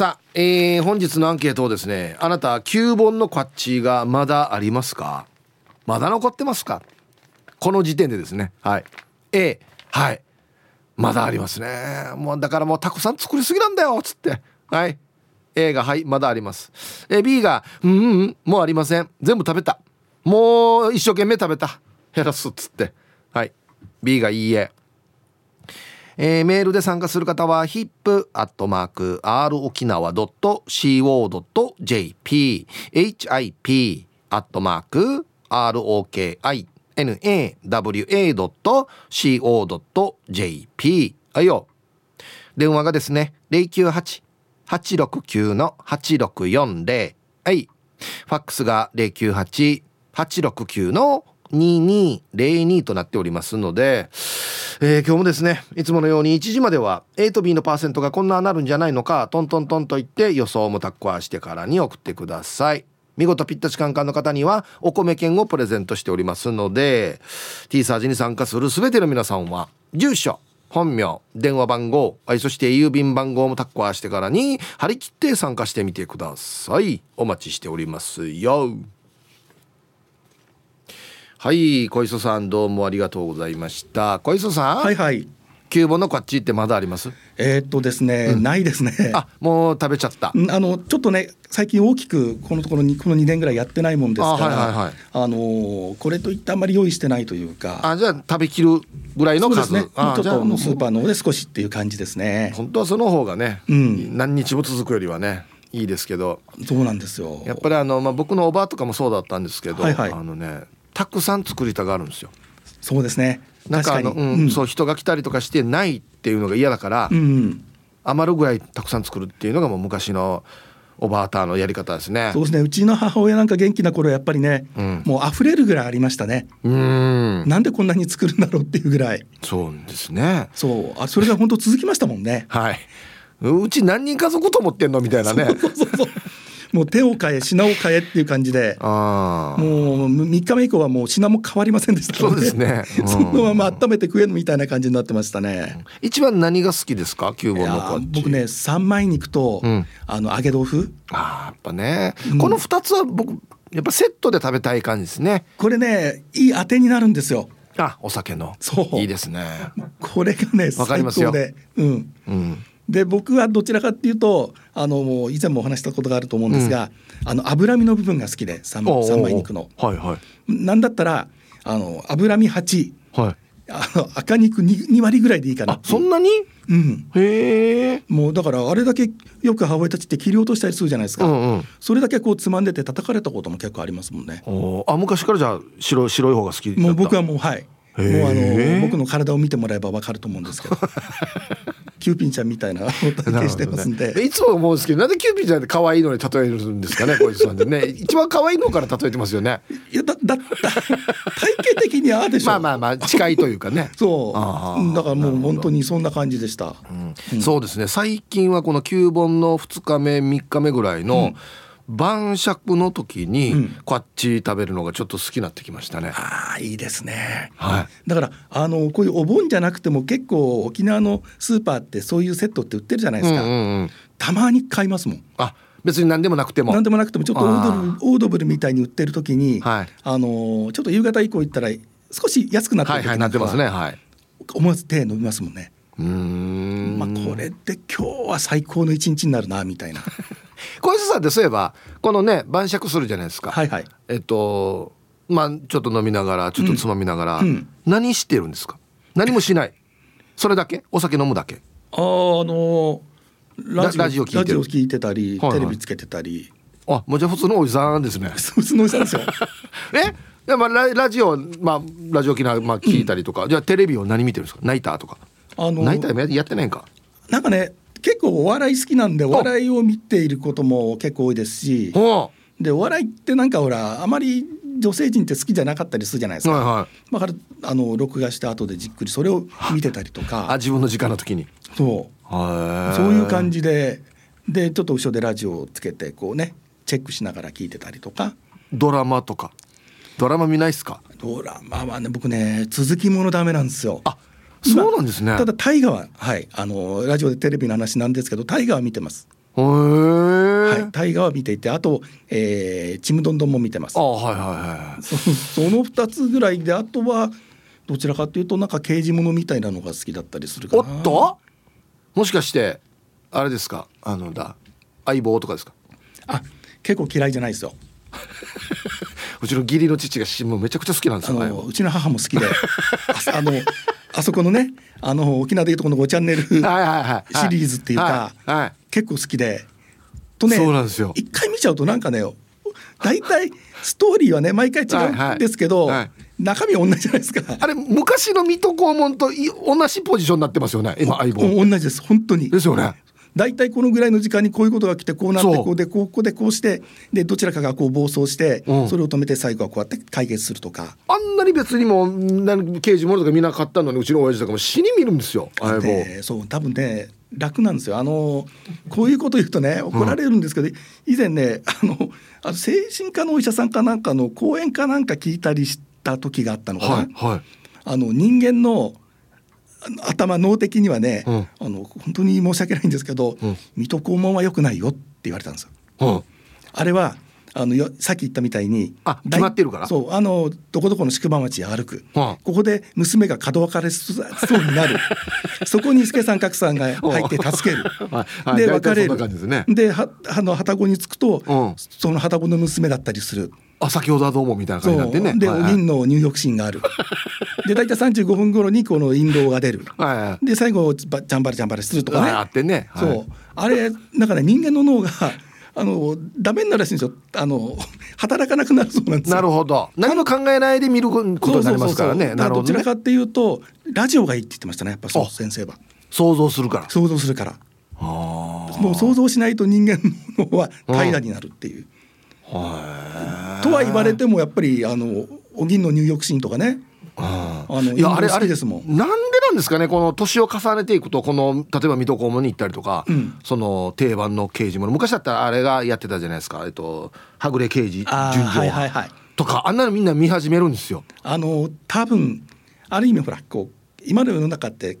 さあ、えー、本日のアンケートをですねあなた9本のカッチがまだありますか？まだ残ってますか？この時点でですね。はい。A はい。まだありますね。もうだからもうたくさん作りすぎなんだよっつって。はい。A がはいまだあります。え B がうんうんもうありません。全部食べた。もう一生懸命食べた。減らすっつって。はい。B がいいえ。えー、メールで参加する方は hip.r 沖縄 .co.jp hip アットマーク ROKINAWA.co.jp はいよ。電話がですね098-869-8640はい。ファックスが098-869の2202となっておりますので、えー、今日もですねいつものように1時までは A と B のパーセントがこんななるんじゃないのかトントントンと言って予想もタッコアしてからに送ってください。見事ぴったしカンカンの方にはお米券をプレゼントしておりますので T サージに参加する全ての皆さんは住所本名電話番号そして郵便番号もタッコアしてからに張り切って参加してみてください。お待ちしておりますよ。はい小磯さんどうもありがとうございました。小磯さん？はいはい。キューボのこっちってまだあります？えー、っとですね、うん、ないですね。あもう食べちゃった。あのちょっとね最近大きくこのところにこの2年ぐらいやってないもんですからあ、はいはいはい、あのこれといってあんまり用意してないというか。あじゃあ食べきるぐらいの数？ですね。ちょっとのスーパーの方で少しっていう感じですね。本当はその方がね、うん、何日も続くよりはねいいですけど。そうなんですよ。やっぱりあの、まあ、僕のおばあとかもそうだったんですけど、はいはい、あのねたくさん作りたがるんですよ。そうですねなんかあの、うん、うん、そう人が来たりとかしてないっていうのが嫌だから、うん、余るぐらいたくさん作るっていうのがもう昔のおばあたのやり方ですね。そうですね。うちの母親なんか元気な頃やっぱりね、うん、もう溢れるぐらいありましたね。うん。なんでこんなに作るんだろうっていうぐらい。そうですね。そう。あそれが本当続きましたもんね。はい。うち何人家族と思ってんのみたいなね。そうそうそう。もう手を変え品を変えっていう感じでもう3日目以降はもう品も変わりませんでしたそうですね、うん、そのまま温めて食えるみたいな感じになってましたね。一番何が好きですか？九本の僕ね三枚肉と、うん、あの揚げ豆腐。あやっぱね、うん、この2つは僕やっぱセットで食べたい感じですね。これねいい当てになるんですよ。あお酒の。そう。いいですね。これがねわかりますよ。うん、うんで僕はどちらかっていうとあの以前もお話したことがあると思うんですが、うん、あの脂身の部分が好きで三枚肉の。はいはい、なんだったらあの脂身8、はい、あの赤肉 2, 2割ぐらいでいいかな。そんなに、うん、へえもうだからあれだけよく母親たちって切り落としたりするじゃないですか、うんうん、それだけこうつまんでて叩かれたことも結構ありますもんね。あ昔からじゃあ白白い方が好きもう僕はもうはいもうあの僕の体を見てもらえばわかると思うんですけど。キューピンちゃんみたいな体型 してますんで、ね、いつも思うんですけどなんでキューピンちゃんって可愛いのに例えるんですかねこいつさんでね。一番可愛いのから例えてますよね。いやだだ体型的にああでしょ。まあまあまあ近いというかね。そう。だからもう本当にそんな感じでした、うん。うん、そうですね。最近はこの9本の2日目3日目ぐらいの、うん晩酌の時にこっち食べるのがちょっと好きになってきましたね。ああいいですね。はい。だからあのこういうお盆じゃなくても結構沖縄のスーパーってそういうセットって売ってるじゃないですか。うんうんうん、たまに買いますもん。あ別に何でもなくても何でもなくてもちょっとオードブルオードブルみたいに売ってる時に、はい、あのちょっと夕方以降行ったら少し安くなってる時はいはい、なってますね。はい。思わず手伸びますもんね。うんまあこれって今日は最高の一日になるな みたいな。小石さんってそういえばこのね晩酌するじゃないですか。はいはい。えっとまあちょっと飲みながらちょっとつまみながら、うんうん、何してるんですか？何もしない。それだけ？お酒飲むだけ？ああのラジオラジオ聞いてたり、はいはい、テレビつけてたり。あもうじゃ普通のおじさんですね。普通のおじさんですよ。え？でまあララジオまあラジオ機能まあ聞いたりとか、うん、じゃあテレビを何見てるんですか？ナイターとか。あのナイターやってないんか？なんかね結構お笑い好きなんでお。笑いを見ていることも結構多いですしでお笑いってなんかほらあまり女性陣って好きじゃなかったりするじゃないですか、はいはい、だからあの録画した後でじっくりそれを見てたりとか。あ自分の時間の時に？そう。そういう感じででちょっと後ろでラジオをつけてこうねチェックしながら聞いてたりとか。ドラマとか。ドラマ見ないっすか？ドラマはね僕ね続きものダメなんですよ。あそうなんですね。ただ大河ははいあのラジオでテレビの話なんですけど大河は見てます。はい、大河は見ていてあと、えー、ちむどんどんも見てます。あはいはいはいそその2つぐらいであとはどちらかというとなんか刑事ものみたいなのが好きだったりするかな。おっと？もしかしてあれですか？あのだ相棒とかですか？あ結構嫌いじゃないですよ。うちの義理の父がもうめちゃくちゃ好きなんですようちの母も好きで あのあそこのねあの沖縄でいうとこの5チャンネルシリーズっていうか、結構好きで。とね一回見ちゃうとなんかね大体ストーリーはね毎回違うんですけど、中身は同じじゃないですか。あれ昔の水戸黄門と同じポジションになってますよね今相棒。同じです。本当に。ですよね大体このぐらいの時間にこういうことが来てこうなってこうでここでこうしてでどちらかがこう暴走して、それを止めて最後はこうやって解決するとか。あんなに別にも刑事ものとか見なかったのにうちの親父とかも死に見るんですよ相棒。そう多分ね楽なんですよ。あのこういうこと言うとね怒られるんですけど、うん、以前ねあのあの精神科のお医者さんかなんかの講演かなんか聞いたりした時があったのかな、はいはい、あの人間の頭脳的にはね、うん、あの本当に申し訳ないんですけど、うん、水戸黄門は良くないよって言われたんですよ。うん、あれはあのよさっき言ったみたいにあ決まってるから？そうあのどこどこの宿場町へ歩く、ここで娘が角別れそうになる。そこに助さん格さんが入って助ける。で別れる。ではあの旅籠に着くと、その旅籠の娘だったりする。あ先ほどはどうもみたいな感じになってね。で、お銀の入浴シーンがある。で大体35分頃にこの印籠が出る、はいはい、で最後ジャンバラジャンバラするとかね。あってね、はい、そう。あれだから人間の脳があのダメになるらしいんですよ。あの働かなくなるそうなんですなるほど。何も考えないで見ることになりますからね。どちらかっていうとラジオがいいって言ってましたね。やっぱそう先生は。想像するから。想像するから。もう想像しないと人間の脳は平らになるっていう。とは言われてもやっぱりあのお銀の入浴シーンとかねあのいやあれあれですもん。なんでなんですかねこの年を重ねていくとこの例えば水戸黄門に行ったりとか、うん、その定番の刑事もの昔だったらあれがやってたじゃないですか。えっとはぐれ刑事純情、はいはいはい、とかあんなのみんな見始めるんですよ。あの多分ある意味ほらこう今の世の中って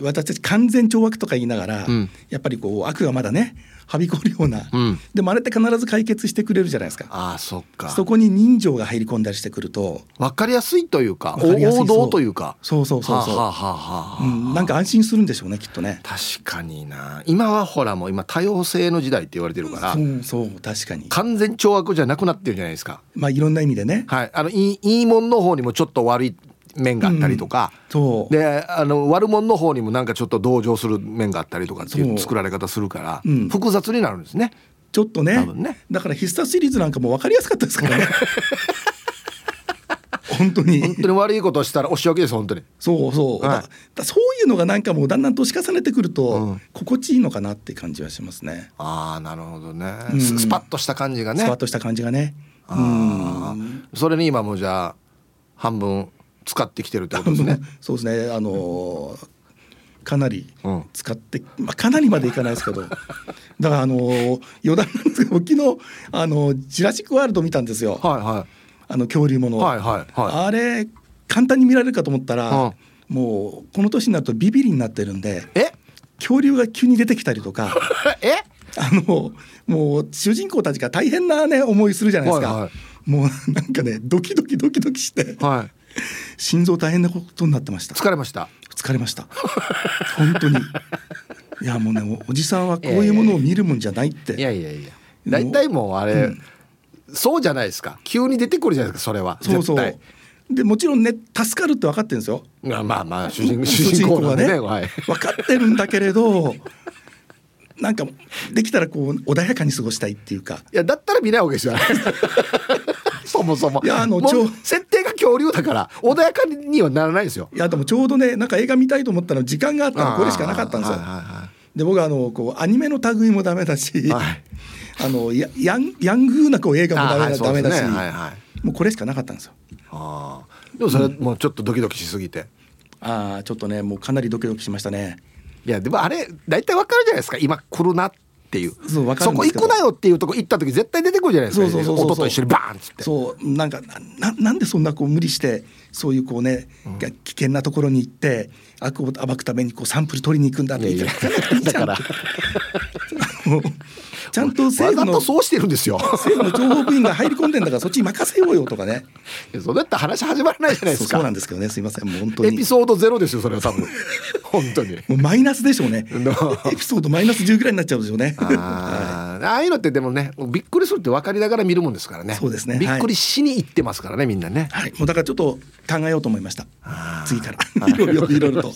私たち完全懲悪とか言いながら、うん、やっぱりこう悪がまだねはびこるような、うん、でもあれって必ず解決してくれるじゃないですか。あそっか。そこに人情が入り込んだりしてくると分かりやすいというか王道というか。そうそうそうそう。はははうん、なんか安心するんでしょうねきっとね。確かにな。今はほらもう今多様性の時代って言われてるからそうそう確かに。完全懲悪じゃなくなってるじゃないですか。まあいろんな意味でね。はい。あのいいいいもんの方にもちょっと悪い面があったりとか、うん、であの悪者の方にもなんかちょっと同情する面があったりとかっていう作られ方するから、うん、複雑になるんですね。ちょっとね、ね、だから必殺シリーズなんかも分かりやすかったですからね。本当に。本当に悪いことしたらお仕置きです本当に。そうそう、はい、だそういうのがなんかもうだんだん年重ねてくると、心地いいのかなって感じはしますね。ああなるほどね、うん、スパッとした感じがね。スパッとした感じがね。うん、それに今もじゃあ半分使ってきてるってことですね。そうですね。あのー、かなり使って、うん、まあかなりまでいかないですけど、だからあのー、余談なんですけど昨日あのー、ジュラシックワールド見たんですよ。はいはい。あの恐竜もの、はいはいはい、あれ簡単に見られるかと思ったら、うん、もうこの年になるとビビりになってるんで、え？恐竜が急に出てきたりとか、え？あのもう主人公たちが大変なね思いするじゃないですか。はいはい、もうなんかねドキドキドキドキして、はい、心臓大変なことになってました。疲れました？疲れました。本当に。いやもうねおじさんはこういうものを見るもんじゃないって。いやいやいや。大体もうあれ、うん、そうじゃないですか。急に出てくるじゃないですかそれは。そうそう。でもちろんね助かるって分かってるんですよ。まあまあまあ主人主人公はね、はい、分かってるんだけれどなんかできたらこう穏やかに過ごしたいっていうか。いやだったら見ないわけですよ そもそも。いやあのちょ設定が恐竜だから穏やかにはならないですよ。いやでもちょうどねなんか映画見たいと思ったの時間があったらこれしかなかったんですよ、で僕はあのこうアニメの類もダメだし、はい、あのヤヤンヤングなこう映画もダメだ,、はいダメだし、はいはい、もうこれしかなかったんですよ。あでもそれもうちょっとドキドキしすぎて、うん、ああちょっとねもうかなりドキドキしましたね。いやでもあれ大体わかるじゃないですか。今来るなっていう。そうそこ行くなよっていうとこ行った時絶対出てくるじゃないですか。音と一緒にバーンっつって。そうなんかななんでそんなこう無理してそういうこうね、うん、危険なところに行って悪を暴くためにこうサンプル取りに行くんだって言ってだから。ちゃんと政府のそうしてるんですよ。政府の情報部員が入り込んでんだからそっちに任せようよとかね。そうだって話始まらないじゃないですか。そうなんですけどね。すいません。もう本当に。エピソードゼロですよそれは多分。本当に。もうマイナスでしょうね。エピソードマイナス10ぐらいになっちゃうでしょうね。あ,、ああいうのってでもねびっくりするって分かりながら見るもんですからね。そうですね。びっくりしに行ってますからねみんなね。はい。もうだからちょっと考えようと思いました。次から。いろいろいろいろと。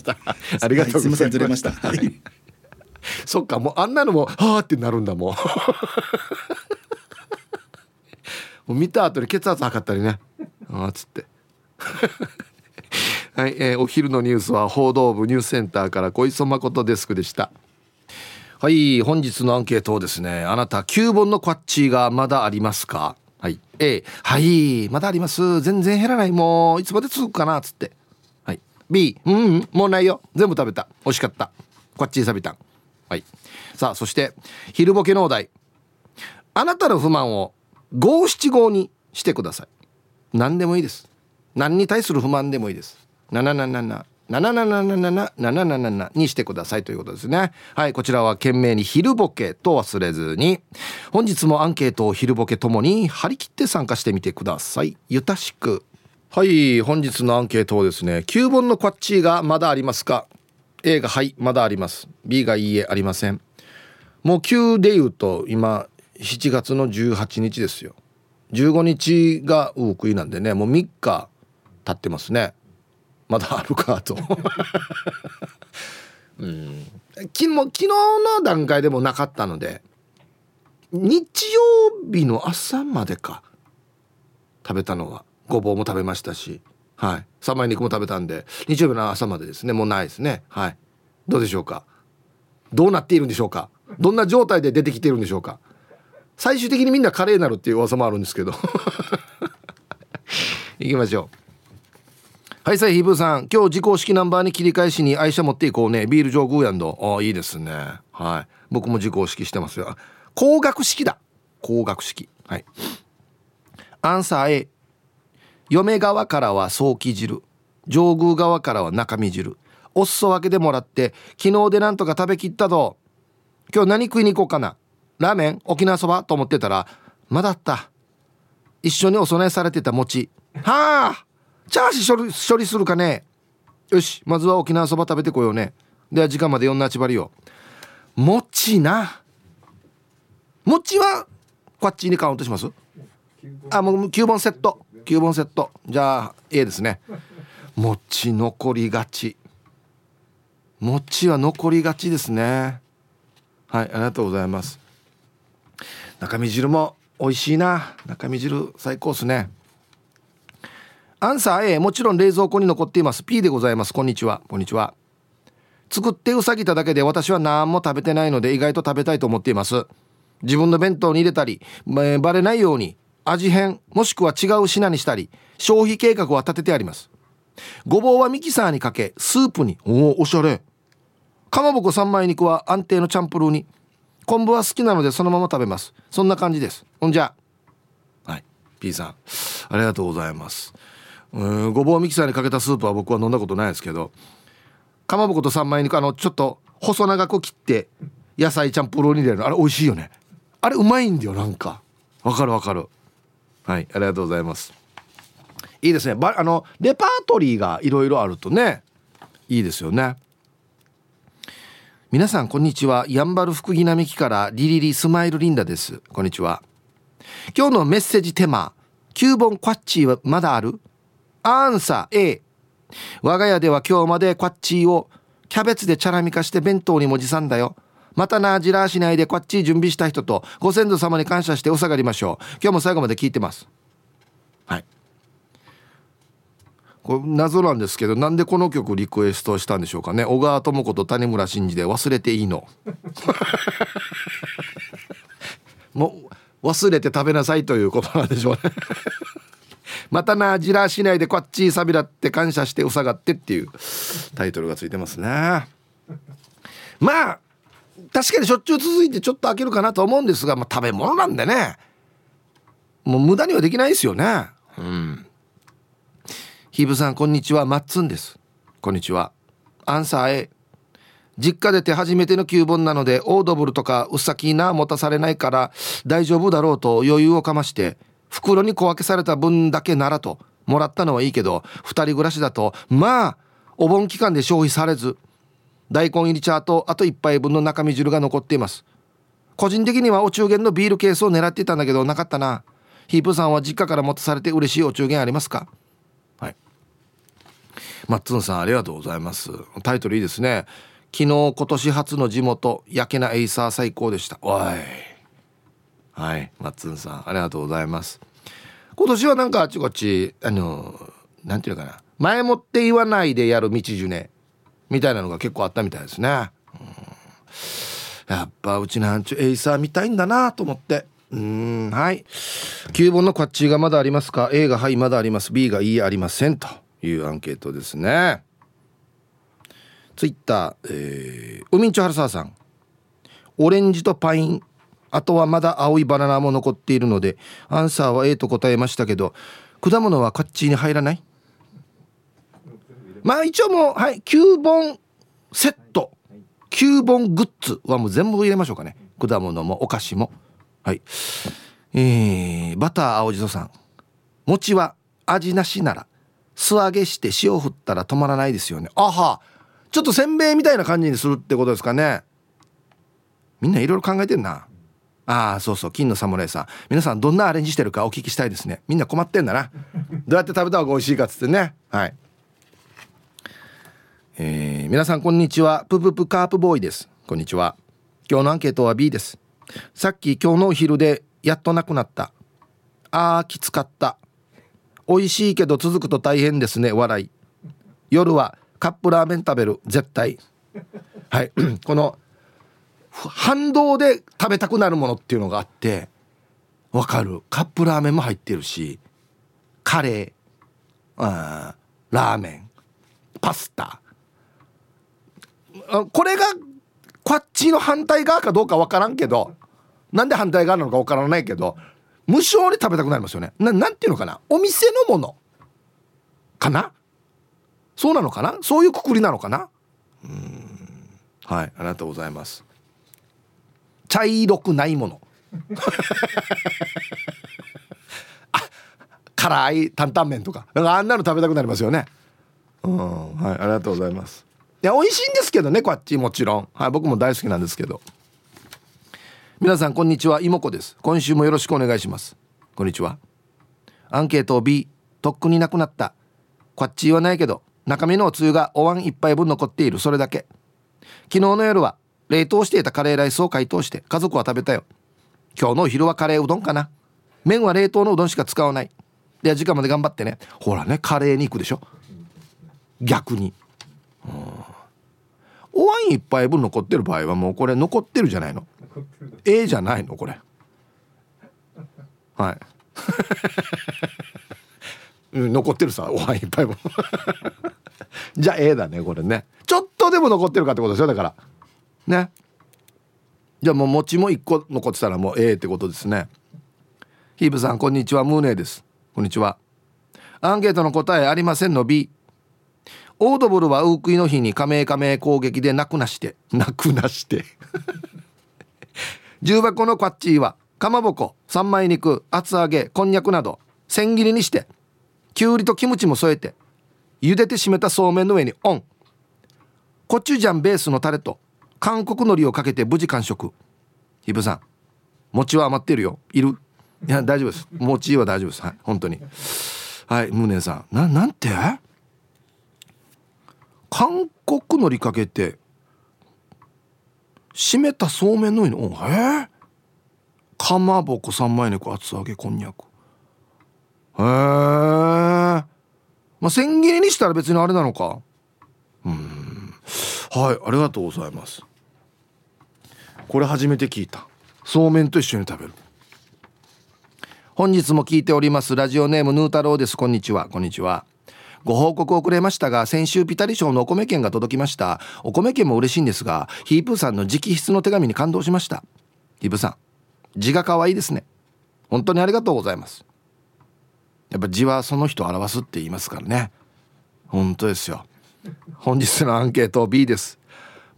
ありがとうございます、はい、すみませんずれました。はい。そっかもうあんなのもはあってなるんだもん もう見た後に血圧測ったりね。あっつって。はい、えー、お昼のニュースは報道部ニュースセンターから小磯誠デスクでしたはい本日のアンケートをですねあなた9本のクワッチがまだありますか？はい。A はいまだあります。全然減らない。もういつまで続くかな？つって。はい。B うん、うん、もうないよ。全部食べた。美味しかった。クワッチサビタンはい。さあそして昼ボケのお題。あなたの不満を五七五にしてください。何でもいいです。何に対する不満でもいいです。777 77777にしてくださいということですねはいこちらは懸命に昼ボケと忘れずに本日もアンケートを昼ボケともに張り切って参加してみてくださいゆたしくはい本日のアンケートをですね9本のクワッチーがまだありますか A がはいまだあります B がいいえありませんもう9で言うと今7月の18日ですよ15日がウークイなんでねもう3日経ってますねまだあるかと。うん。昨日昨日の段階でもなかったので日曜日の朝までか。食べたのは。ごぼうも食べましたし。はい。三枚肉も食べたんで日曜日の朝までですね。もうないですね。はい。どうでしょうか？どうなっているんでしょうか？どんな状態で出てきているんでしょうか？最終的にみんなカレーになるっていう噂もあるんですけど。行きましょうはいさいヒブさん。今日自公式ナンバーに切り返しに愛車持っていこうね。ビール上宮やんど。あいいですね。はい。僕も自公式してますよ。高額式だ。高額式。はい。アンサー A 嫁側からは早期汁。上宮側からは中身汁。お裾分けでもらって昨日でなんとか食べきったぞ。今日何食いに行こうかな。ラーメン？沖縄そば？と思ってたらまだあった。一緒にお供えされてた餅。はあ！チャーシュ処理するかね？よしまずは沖縄そば食べてこようね。では時間まで4なちばりよ餅な餅はこっちにカウントします？あもう9本セット。9本セット。じゃあ A ですね。餅残りがち。餅は残りがちですね。はいありがとうございます。中身汁も美味しいな。中身汁最高っすねアンサー A もちろん冷蔵庫に残っています。P でございます。こんにちは。こんにちは。作ってうさぎただけで私は何も食べてないので意外と食べたいと思っています。自分の弁当に入れたり、えー、バレないように味変もしくは違う品にしたり消費計画は立ててあります。ごぼうはミキサーにかけスープに。おおおしゃれ。かまぼこ三枚肉は安定のチャンプルーに。昆布は好きなのでそのまま食べます。そんな感じです。ほんじゃ。はい。P さんありがとうございます。うんごぼうミキサーにかけたスープは僕は飲んだことないですけどかまぼこと三枚肉あのちょっと細長く切って野菜ちゃんプロに入れるあれ美味しいよね。あれうまいんだよなんか。わかるわかる。はいありがとうございます。いいですね。ばあのレパートリーがいろいろあるとねいいですよね。皆さんこんにちは。やんばる福木並木からリリリスマイルリンダです。こんにちは。今日のメッセージテーマ9本クワッチーはまだある？アンサー A 我が家では今日までクワッチーをキャベツでチャラミ化して弁当にも持参だよ。またなじらしないでクワッチー準備した人とご先祖様に感謝してお下がりましょう。今日も最後まで聞いてます。はい。これ謎なんですけどなんでこの曲リクエストしたんでしょうかね。小川智子と谷村新司で忘れていいの。もう忘れて食べなさいということなんでしょうね。またなじらしないでこっちさびらって感謝してうさがってっていうタイトルがついてますね。まあ確かにしょっちゅう続いてちょっと開けるかなと思うんですが、まあ、食べ物なんでね。もう無駄にはできないですよね。うん。ひぶさんこんにちは。マッツンです。こんにちは。アンサー A 実家で手初めての旧本なのでオードブルとかうっさきな持たされないから大丈夫だろうと余裕をかまして袋に小分けされた分だけならともらったのはいいけど2人暮らしだとまあお盆期間で消費されず大根入り茶とあと1杯分の中身汁が残っています。個人的にはお中元のビールケースを狙っていたんだけどなかったな。ヒープさんは実家から持たされて嬉しいお中元ありますか？はい。マッツンさんありがとうございます。タイトルいいですね。昨日今年初の地元屋慶名エイサー最高でした。おい。はい。マッツンさんありがとうございます。今年はなんかあっちこっちあのなんていうかな。前もって言わないでやる道ジュネみたいなのが結構あったみたいですね、うん、やっぱうちなーんちゅエイサー見たいんだなと思って。うんはい。旧盆のくゎっちーがまだありますか？A がはいまだあります。B がいいありませんというアンケートですね。ツイッター、えー、ウミンチョハルサーさん。オレンジとパイン。あとはまだ青いバナナも残っているのでアンサーは A と答えましたけど果物はこっちに入らない？まあ一応もうはい9本セット。9本グッズはもう全部入れましょうかね。果物もお菓子も。はい。えー、バター青じそさん。餅は味なしなら素揚げして塩振ったら止まらないですよね。あは。ちょっとせんべいみたいな感じにするってことですかね。みんないろいろ考えてんな。ああそうそう金の侍さん。皆さんどんなアレンジしてるかお聞きしたいですね。みんな困ってんだな。どうやって食べた方が美味しいかっつってね。はい。えー、皆さんこんにちは。プププカープボーイです。こんにちは。今日のアンケートは B です。さっき今日のお昼でやっとなくなった。あーきつかった。美味しいけど続くと大変ですね。笑い。夜はカップラーメン食べる。絶対。はい。この反動で食べたくなるものっていうのがあってわかる。カップラーメンも入ってるしカレーあーラーメンパスタ。これがこっちの反対側かどうかわからんけどなんで反対側なのかわからないけど無償で食べたくなりますよね。ななんていうのかな？お店のもの。かな？そうなのかな？そういうくくりなのかな？うん。はいありがとうございます。茶色くないもの。あ辛い担々麺とか。かあんなの食べたくなりますよね。うん。はいありがとうございます。いや美味しいんですけどねこっちもちろん。はい僕も大好きなんですけど。皆さんこんにちは。妹子です。今週もよろしくお願いします。こんにちは。アンケート B とっくになくなった。こっちはないけど中身のおつゆがお椀一杯分残っている。それだけ。昨日の夜は冷凍していたカレーライスを解凍して家族は食べたよ。今日のお昼はカレーうどんかな。麺は冷凍のうどんしか使わない。では時間まで頑張ってね。ほらねカレーに行くでしょ。逆に。お椀一杯分残ってる場合はもうこれ残ってるじゃないの。A じゃないのこれ。はい。残ってるさお椀一杯分。じゃあ A だねこれね。ちょっとでも残ってるかってことですよだからね。じゃあもう餅も1個残ってたらもう A ってことですね。ヒーブさんこんにちは。ムーネです。こんにちは。アンケートの答えありませんの B オードブルはウークイの日に加盟加盟攻撃でなくなして。なくなして。重箱のこっちはかまぼこ三枚肉厚揚げこんにゃくなど千切りにしてきゅうりとキムチも添えて茹でて締めたそうめんの上にオン。コチュジャンベースのタレと韓国海苔をかけて無事完食。ひぶさん餅は余ってるよ。いる？いや大丈夫です。餅は大丈夫です。はい本当に。はいムーネンさん。ななんて？韓国海苔かけて締めたそうめんの上におえ？かまぼこ三枚肉厚揚げこんにゃく。へえ？まあ千切りにしたら別にあれなのか。うん。はいありがとうございます。これ初めて聞いた。そうめんと一緒に食べる。本日も聞いております。ラジオネームヌー太郎です。こんにちは。こんにちは。ご報告遅れましたが先週ピタリ賞のお米券が届きました。お米券も嬉しいんですがヒープーさんの直筆の手紙に感動しました。ヒープさん字が可愛いですね。本当にありがとうございます。やっぱ字はその人を表すって言いますからね。本当ですよ。本日のアンケート B です。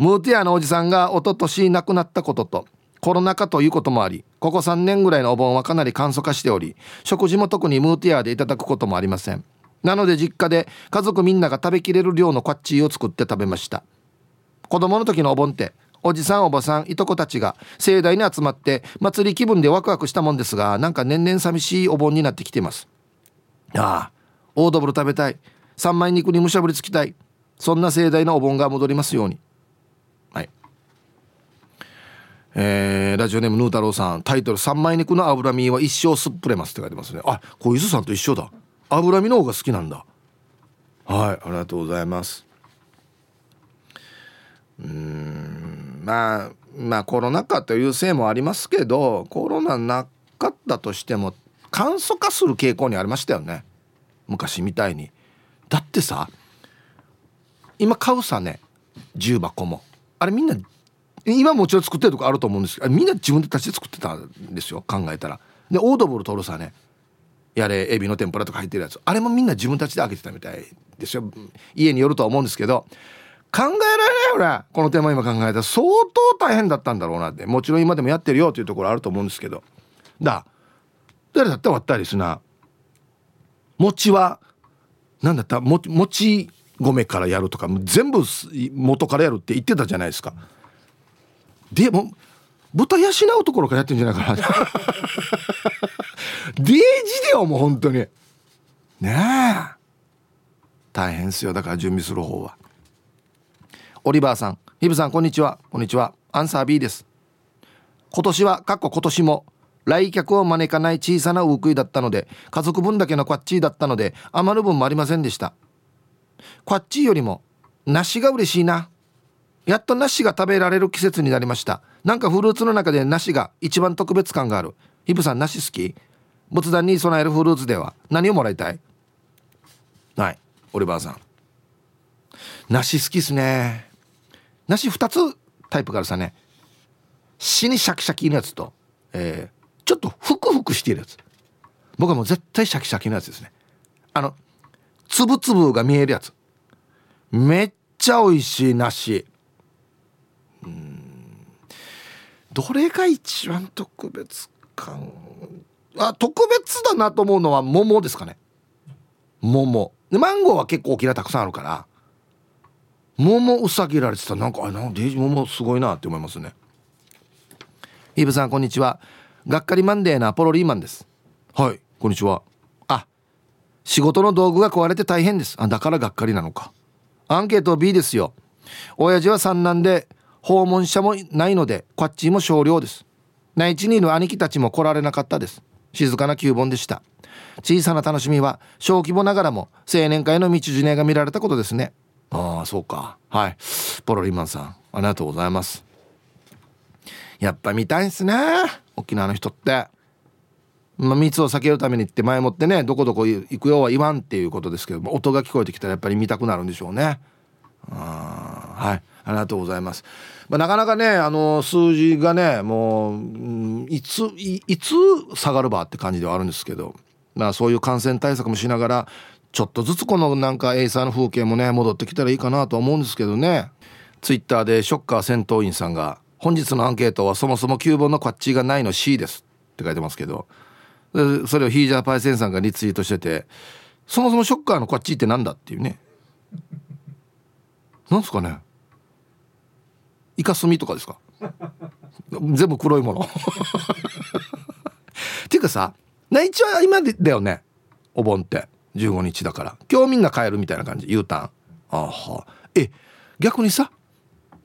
ムーティアのおじさんが一昨年亡くなったこととコロナ禍ということもありここ3年ぐらいのお盆はかなり簡素化しており食事も特にムーティアでいただくこともありません。なので実家で家族みんなが食べきれる量のカッチーを作って食べました。子供の時のお盆っておじさんおばさんいとこたちが盛大に集まって祭り気分でワクワクしたもんですがなんか年々寂しいお盆になってきてます。ああオードブル食べたい。三枚肉にむしゃぶりつきたい。そんな盛大なお盆が戻りますようにはいえー、ラジオネームヌー太郎さん。タイトル「三枚肉の脂身は一生すっぷれます」って書いてますね。あ小泉さんと一緒だ。脂身の方が好きなんだ。はいありがとうございます。うんまあまあコロナ禍というせいもありますけどコロナなかったとしても簡素化する傾向にありましたよね。昔みたいに。だってさ今買うさね重箱も。あれみんな今もちろん作ってるとこあると思うんですけどみんな自分で立ち作ってたんですよ考えたら。でオードブル取るさねやれエビの天ぷらとか入ってるやつあれもみんな自分たちで開けてたみたいですよ。家によるとは思うんですけど考えられないよねこのテーマ今考えたら。相当大変だったんだろうなって。もちろん今でもやってるよというところあると思うんですけど。だ誰だったら割ったりすな。餅は何だった餅米からやるとか全部元からやるって言ってたじゃないですか。でも豚養うところからやってんじゃないかな。デージだよもう本当に。ねえ。大変ですよだから準備する方は。オリバーさんヒブさんこんにちは。こんにちは。アンサー B です。今年は過去今年も来客を招かない小さなウークイだったので家族分だけのクワッチーだったので余る分もありませんでした。クワッチーよりも梨が嬉しいなやっと梨が食べられる季節になりました。なんかフルーツの中で梨が一番特別感がある。ヒブさん梨好き？仏壇に備えるフルーツでは何をもらいたい？はい。オリバーさん。梨好きっすね。梨2つタイプからさね。死にシャキシャキのやつと、えー、ちょっとふくふくしているやつ。僕はもう絶対シャキシャキのやつですね。あのつぶつぶが見えるやつ。めっちゃ美味しい梨うんどれが一番特別感？あ特別だなと思うのは桃ですかね。桃。マンゴーは結構大きなたくさんあるから桃うさぎられてた。なんかあなんデイジ桃すごいなって思いますね。イブさんこんにちは。がっかりマンデーなポロリーマンです。はいこんにちは。あ仕事の道具が壊れて大変です。あだからがっかりなのか。アンケート B ですよ。親父は三男で訪問者もないのでこっちも少量です。内地にいる兄貴たちも来られなかったです。静かな旧盆でした。小さな楽しみは小規模ながらも青年会の道ジュネが見られたことですね。ああそうか。はい。ポロリマンさんありがとうございます。やっぱ見たいんすね沖縄の人って。まあ、密を避けるためにって前もってねどこどこ行くよは言わんっていうことですけど音が聞こえてきたらやっぱり見たくなるんでしょうね。あはい。ありがとうございます、まあ、なかなかねあの数字がねもういついつ下がるばって感じではあるんですけどまあそういう感染対策もしながらちょっとずつこのなんかエイサーの風景もね戻ってきたらいいかなと思うんですけどね。ツイッターでショッカー戦闘員さんが本日のアンケートはそもそも9本のこっちがないの C です。って書いてますけど。それをヒージャーパイセンさんがリツイートしててそもそもショッカーのこっちってなんだっていうね。なんすかね。イカスミとかですか？全部黒いもの。っていうかさ内地は今だよねお盆って。15日だから。今日みんな帰るみたいな感じ。U ターンあは。え逆にさ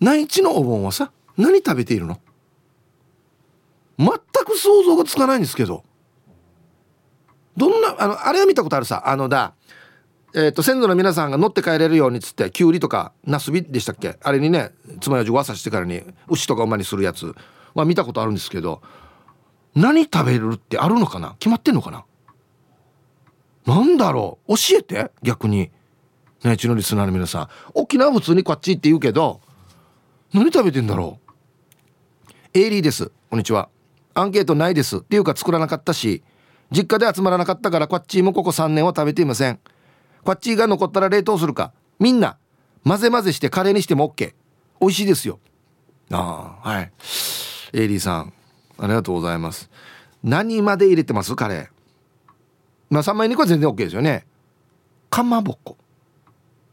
内地のお盆はさ何食べているの？全く想像がつかないんですけど。どんなあのあれは見たことあるさ。あのだえーと、先祖の皆さんが乗って帰れるようにっつってきゅうりとかなすびでしたっけ？あれにね爪楊枝わさしてからに牛とか馬にするやつ。は見たことあるんですけど何食べるってあるのかな？決まってんのかな？なんだろう？教えて？逆に。ねうちのリスナーの皆さん。沖縄普通にこっちって言うけど何食べてんだろう？エイリーです。こんにちは。アンケートないです。っていうか作らなかったし実家で集まらなかったからこっちもここ3年は食べていません。こっちが残ったら冷凍するか。みんな混ぜ混ぜしてカレーにしても OK 美味しいですよ。ああはい。エイリーさんありがとうございます。何まで入れてます？カレー。まあ3枚肉は全然 OK ですよね。かまぼこ。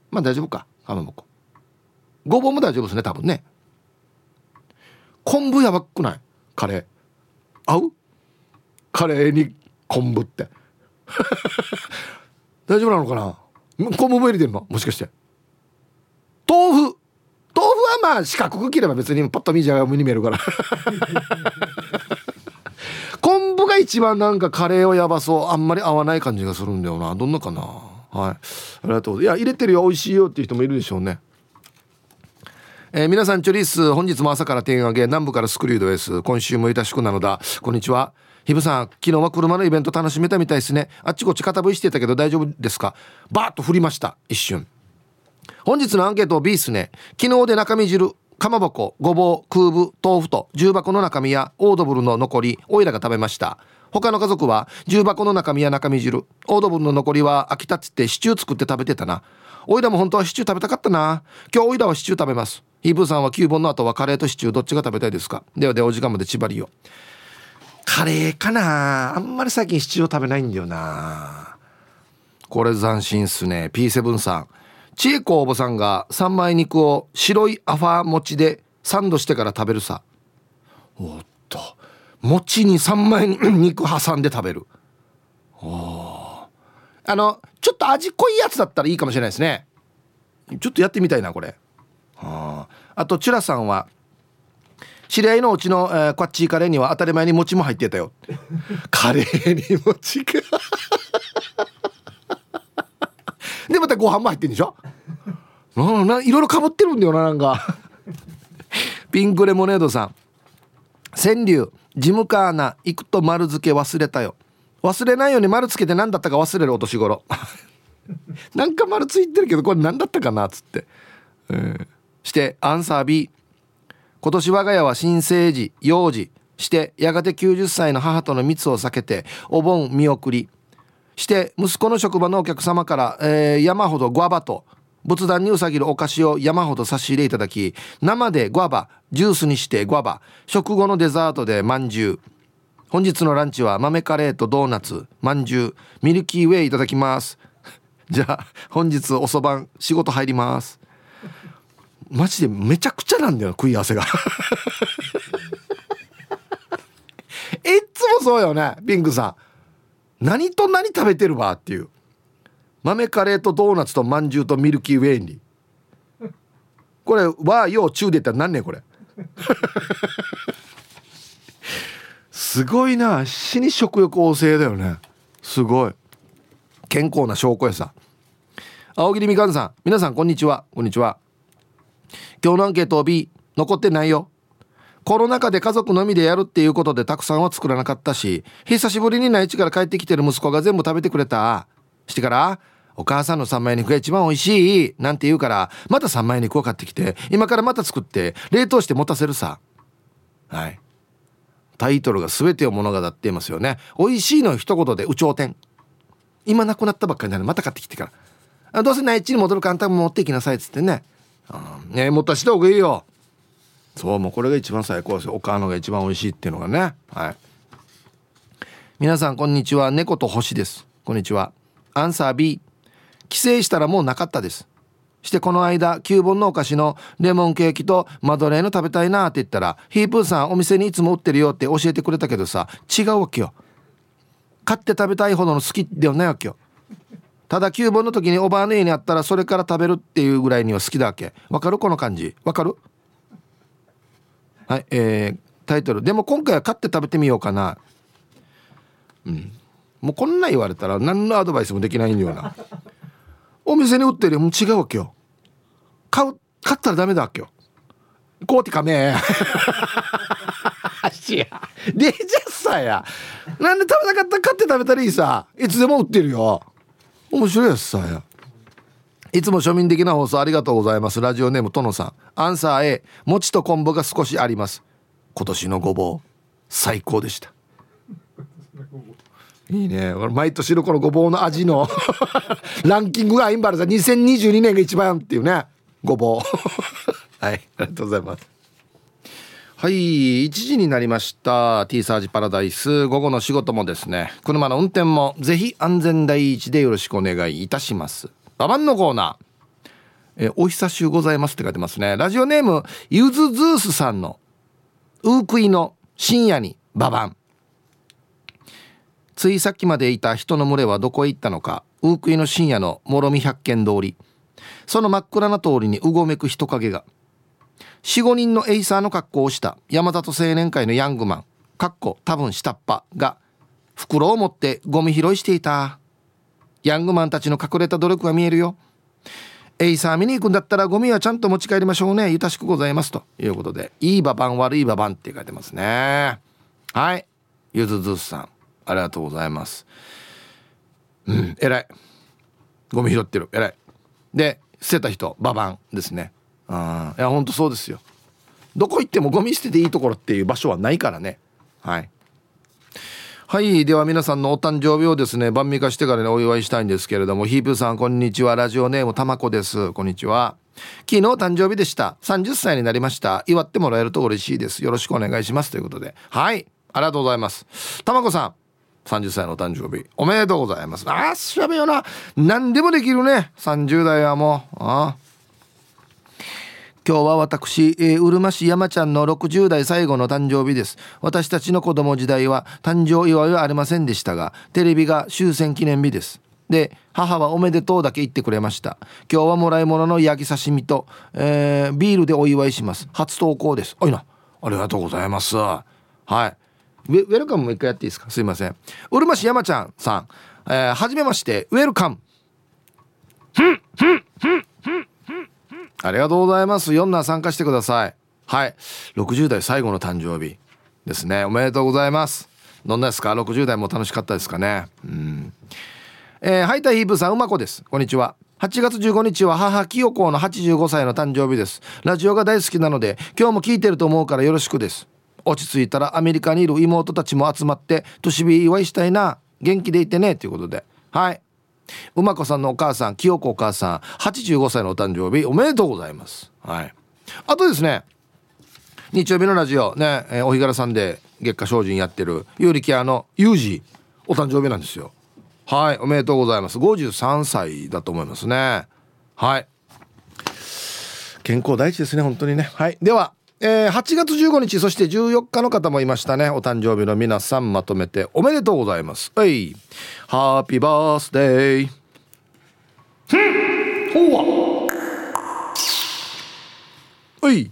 まあ大丈夫か。かまぼこ。ごぼうも大丈夫ですね多分ね。昆布やばくない？カレー。合う？カレーに昆布って。大丈夫なのかな？昆布も入れてるの？もしかして。豆腐。豆腐はまあ四角く切れば別にパッと見じゃがに見えるから。昆布が一番なんかカレーをやばそう。あんまり合わない感じがするんだよな。どんなかな？はい。ありがとう。いや入れてるよ。美味しいよ。っていう人もいるでしょうね。えー、皆さんチョリース本日も朝から点上げ南部からスクリュードです。今週もいたしくなのだ。こんにちは。ひぶさん昨日は車のイベント楽しめたみたいですね。あっちこっち片振りしてたけど大丈夫ですか？バーッと振りました一瞬。本日のアンケート B っすね。昨日で中身汁かまぼこごぼう空部豆腐と重箱の中身やオードブルの残りおいらが食べました。他の家族は重箱の中身や中身汁オードブルの残りは飽きたっつってシチュー作って食べてたな。おいらも本当はシチュー食べたかったな。今日おいらはシチュー食べます。ヒープーさんは9本の後はカレーとシチューどっちが食べたいですか？ではでお時間まで縛りよカレーかな。あんまり最近シチューを食べないんだよな。これ斬新っすね。P7 さん。千恵子おばさんが三枚肉を白いアファ餅でサンドしてから食べるさ。おっと。餅に三枚肉挟んで食べる。おあのちょっと味濃いやつだったらいいかもしれないですね。ちょっとやってみたいなこれ。ああとチュラさんは知り合いのうちの、えー、こっちカレーには当たり前に餅も入ってたよ カレーに餅か。でまたご飯も入ってんでしょ？なないろいろかぶってるんだよななんか。ピンクレモネードさん。川柳ジムカーナ行くと丸付け忘れたよ。忘れないように丸つけて何だったか忘れるお年頃。なんか丸ついてるけどこれ何だったかなっつって、えー、してアンサー B 今年我が家は新生児幼児してやがて90歳の母との密を避けてお盆見送りして息子の職場のお客様から、えー、山ほどグアバと仏壇にうさぎるお菓子を山ほど差し入れいただき生でグアバジュースにしてグアバ食後のデザートでまんじゅう。本日のランチは豆カレーとドーナツまんじゅう。ミルキーウェイいただきます。じゃあ本日おそばん仕事入ります。マジでめちゃくちゃなんだよ食い合わせが。いっつもそうよねピンクさん。何と何食べてるわっていう。豆カレーとドーナツとまんじゅうとミルキーウェイにこれ和洋中で言ったら何ねこれ。すごいな死に食欲旺盛だよね。すごい。健康な証拠やさ。青桐みかんさん。皆さんこんにちは。こんにちは。今日のアンケート B 残ってないよ。コロナ禍で家族のみでやるっていうことでたくさんは作らなかったし久しぶりに内地から帰ってきてる息子が全部食べてくれた。してからお母さんの三枚肉が一番美味しいなんて言うからまた三枚肉を買ってきて今からまた作って冷凍して持たせるさ。はい。タイトルが全てを物語っていますよね。美味しいの一言で有頂天。今なくなったばっかりなのまた買ってきてから。どうせ内地に戻る簡単持っていきなさいっつってね。ね持たした方がいいよ。そうもうこれが一番最高ですよ。お母のが一番美味しいっていうのがね。はい。皆さんこんにちは。猫と星です。こんにちは。アンサー B 帰省したらもうなかったです。してこの間9本のお菓子のレモンケーキとマドレーヌ食べたいなって言ったらヒープーさんお店にいつも売ってるよって教えてくれたけどさ違うわけよ。買って食べたいほどの好きではないわけよ。ただ9本の時におばあの家にあったらそれから食べるっていうぐらいには好きだわけ。わかる？この感じ。わかる？はい、えー、タイトル。でも今回は買って食べてみようかな。うん。もうこんな言われたら何のアドバイスもできないよな。お店に売ってるよ。もう違うわけよ。買う買ったらダメだわけよ。こうってかめ。しや。でじゃさや。なんで食べなかったら買って食べたらいいさ。いつでも売ってるよ面白いやつさやいつも庶民的な放送ありがとうございます。ラジオネームとのさん。アンサー A、餅と昆布が少しあります。今年のごぼう、最高でした。いいね。毎年のこのごぼうの味の ランキングがインバルさ2022年が一番っていうね。ごぼう。はいありがとうございますはい1時になりました。T サージパラダイス。午後の仕事もですね。車の運転もぜひ安全第一でよろしくお願いいたします。ババンのコーナー。えお久しゅうございますって書いてますね。ラジオネームゆずズースさんのウークイの深夜にババン。ついさっきまでいた人の群れはどこへ行ったのかウークイの深夜の諸見百軒通り。その真っ暗な通りにうごめく人影が。45人のエイサーの格好をした山里青年会のヤングマンかっこ多分下っ端が袋を持ってゴミ拾いしていた。ヤングマンたちの隠れた努力が見えるよ。エイサー見に行くんだったらゴミはちゃんと持ち帰りましょうね。ゆたしくございますと。いうことでいいババン悪いババンって書いてますね。はい。ゆずずさんありがとうございます。うん偉い。ゴミ拾ってる。偉い。で捨てた人ババンですね。あいやほんとそうですよ。どこ行ってもゴミ捨てていいところっていう場所はないからね。はい。はいでは皆さんのお誕生日をですね晩味化してからねお祝いしたいんですけれどもヒープさんこんにちは。ラジオネームたまこです。こんにちは。昨日誕生日でした。30歳になりました。祝ってもらえると嬉しいです。よろしくお願いします。ということで。はい。ありがとうございます。たまこさん。30歳の誕生日。おめでとうございます。ああしゃべよな。何でもできるね。30代はもう。ああ今日は私、えー、うるま市山ちゃんの60代最後の誕生日です。私たちの子供時代は誕生祝いはありませんでしたがテレビが終戦記念日です。で母はおめでとうだけ言ってくれました。今日はもらい物の焼き刺身と、えー、ビールでお祝いします。初投稿です。おいなありがとうございます。はい。ウェルカムも一回やっていいですか？すいません。うるま市山ちゃんさん、えー、はじめまして。ウェルカム。ありがとうございます。4な参加してください。はい。60代最後の誕生日ですね。おめでとうございます。どんなですか？60代も楽しかったですかね？うん。えー、ハイタヒープさんうまこです。こんにちは。8月15日は母清子の85歳の誕生日です。ラジオが大好きなので今日も聞いてると思うからよろしくです。落ち着いたらアメリカにいる妹たちも集まって年日祝いしたいな。元気でいてね。ということで。はい。馬子さんのお母さん清子お母さん85歳のお誕生日おめでとうございます。はい。あとですね日曜日のラジオね、えー、お日柄さんで月下精進やってる有力屋のユージお誕生日なんですよ。はいおめでとうございます。53歳だと思いますね。はい。健康第一ですね本当にね。はい。ではえー、8月15日そして14日の方もいましたね。お誕生日の皆さんまとめておめでとうございます。はい。ハッピーバースデーい。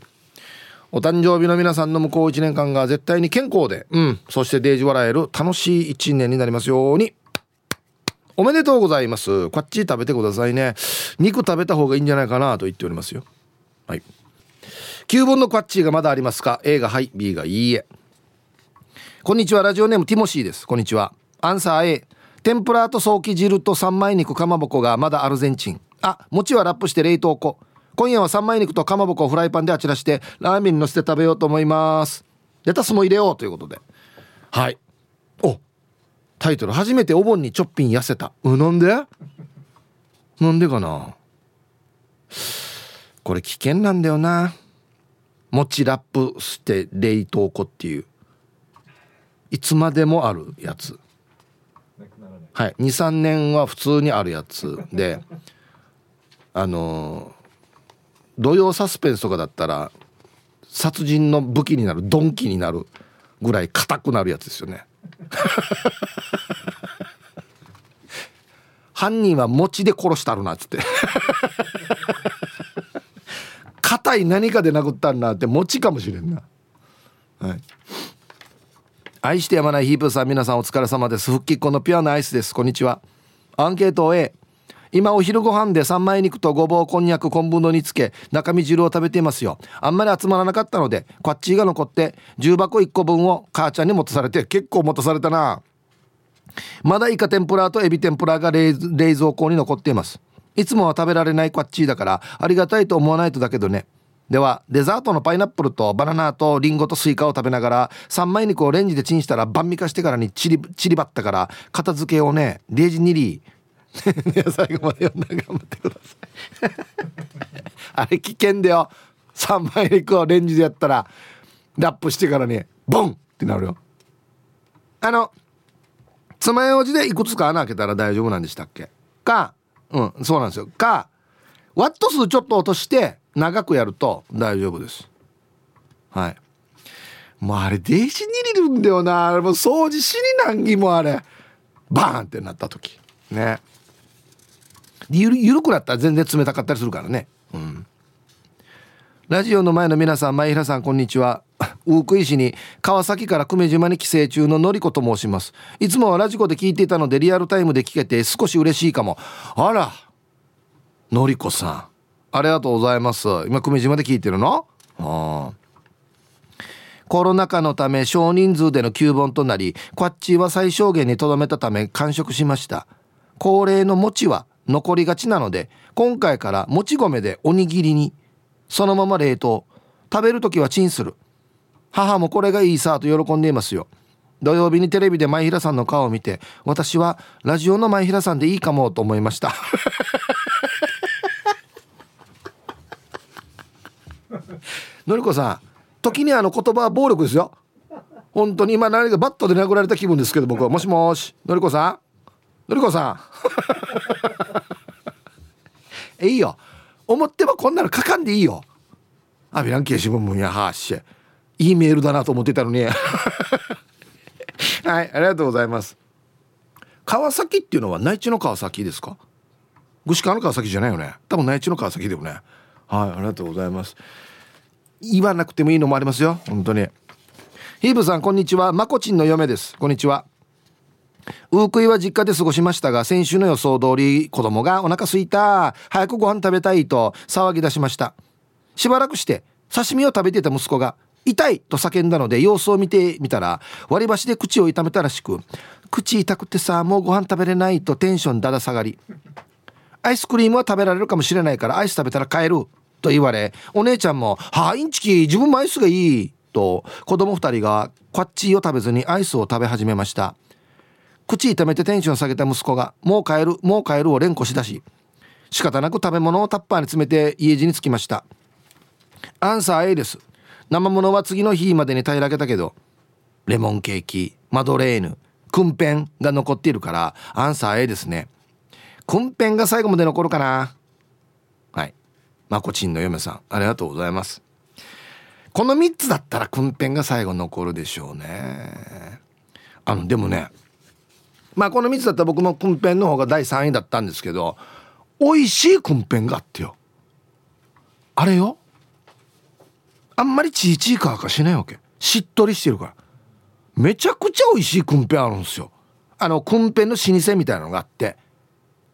お誕生日の皆さんの向こう1年間が絶対に健康でうん。そしてデージ笑える楽しい1年になりますように。おめでとうございます。こっち食べてくださいね。肉食べた方がいいんじゃないかなと言っておりますよ。はい9本のクワッチがまだありますか？A がはい B がいいえ。こんにちはラジオネームティモシーです。こんにちは。アンサー A 天ぷらとソーキ汁と三枚肉かまぼこがまだアルゼンチン。あ餅はラップして冷凍庫。今夜は三枚肉とかまぼこをフライパンであちらしてラーメンにのせて食べようと思います。レタスも入れようということで。はい。おタイトル。初めてお盆にちょっぴん痩せた。うなんで？なんでかな？これ危険なんだよな。餅ラップして冷凍庫っていう。いつまでもあるやつ。はい。23年は普通にあるやつで あの土曜サスペンスとかだったら殺人の武器になる鈍器になるぐらい硬くなるやつですよね。犯人は餅で殺したるなっつって。硬い何かで殴ったんなって餅かもしれんな。はい。愛してやまないヒープさん皆さんお疲れ様です。復帰っ子のピュアなアイスです。こんにちは。アンケート A 今お昼ご飯で三枚肉とごぼうこんにゃく昆布の煮つけ中身汁を食べていますよ。あんまり集まらなかったのでくゎっちーが残って重箱1個分を母ちゃんに持たされて結構持たされたな。まだイカ天ぷらとエビ天ぷらが冷蔵庫に残っています。いつもは食べられないくゎっちーだからありがたいと思わないとだけどね。ではデザートのパイナップルとバナナとリンゴとスイカを食べながら三枚肉をレンジでチンしたら晩味化してからにチリチリばったから片付けをねレージニリ 最後まで読んだ頑張ってください。あれ危険だよ。三枚肉をレンジでやったらラップしてからねボンってなるよ。あの爪楊枝でいくつか穴開けたら大丈夫なんでしたっけ？かうんそうなんですよ。かワット数ちょっと落として長くやると大丈夫です。はい。もうあれ電子に入れるんだよな。もう掃除しに難儀もあれ。バーンってなった時。ね。ゆるゆるくなったら全然冷たかったりするからね。うん。ラジオの前の皆さん前平さんこんにちは。大久井市に川崎から久米島に帰省中ののりこと申します。いつもはラジコで聞いていたのでリアルタイムで聞けて少し嬉しいかも。あらのりこさん。ありがとうございます。今久米島で聞いてるの？あコロナ禍のため少人数での旧本となりこっちは最小限にとどめたため完食しました。恒例の餅は残りがちなので今回からもち米でおにぎりにそのまま冷凍。食べる時はチンする。母もこれがいいさと喜んでいますよ。土曜日にテレビで前平さんの顔を見て私はラジオの前平さんでいいかもと思いました。のりこさん時にあの言葉は暴力ですよ。本当に今何かバットで殴られた気分ですけど僕は。もしもし。のりこさん。のりこさん。いいよ。思ってばこんなの書かんでいいよ。アビランケーシブンやはっしいいメールだなと思ってたのに。はいありがとうございます。川崎っていうのは内地の川崎ですか？串川の川崎じゃないよね。多分内地の川崎だよね。はいありがとうございます。言わなくてもいいのもありますよ。本当に。ヒーブさんこんにちは。まこちんの嫁です。こんにちは。ウークイは実家で過ごしましたが先週の予想通り子供がお腹すいた。早くご飯食べたいと騒ぎ出しました。しばらくして刺身を食べていた息子が痛いと叫んだので様子を見てみたら割り箸で口を痛めたらしく口痛くてさもうご飯食べれないとテンションだだ下がりアイスクリームは食べられるかもしれないからアイス食べたら帰ると言われお姉ちゃんも「はあインチキ自分もアイスがいい」と子供2人がこっちを食べずにアイスを食べ始めました。口痛めてテンション下げた息子が「もう帰るもう帰る」を連呼しだし仕方なく食べ物をタッパーに詰めて家路に着きましたアンサー A です。生物は次の日までに平らげたけどレモンケーキマドレーヌクンペンが残っているからアンサー A ですね。クンペンが最後まで残るかな。はい。まこちんの嫁さんありがとうございます。この3つだったらクンペンが最後残るでしょうね。あのでもねまあこの3つだったら僕もクンペンの方が第3位だったんですけど美味しいクンペンがあってよ。あれよ。あんまりチーチーカーかしないわけ。しっとりしてるから。めちゃくちゃ美味しいクンペあるんですよ。あのクンペの老舗みたいなのがあって。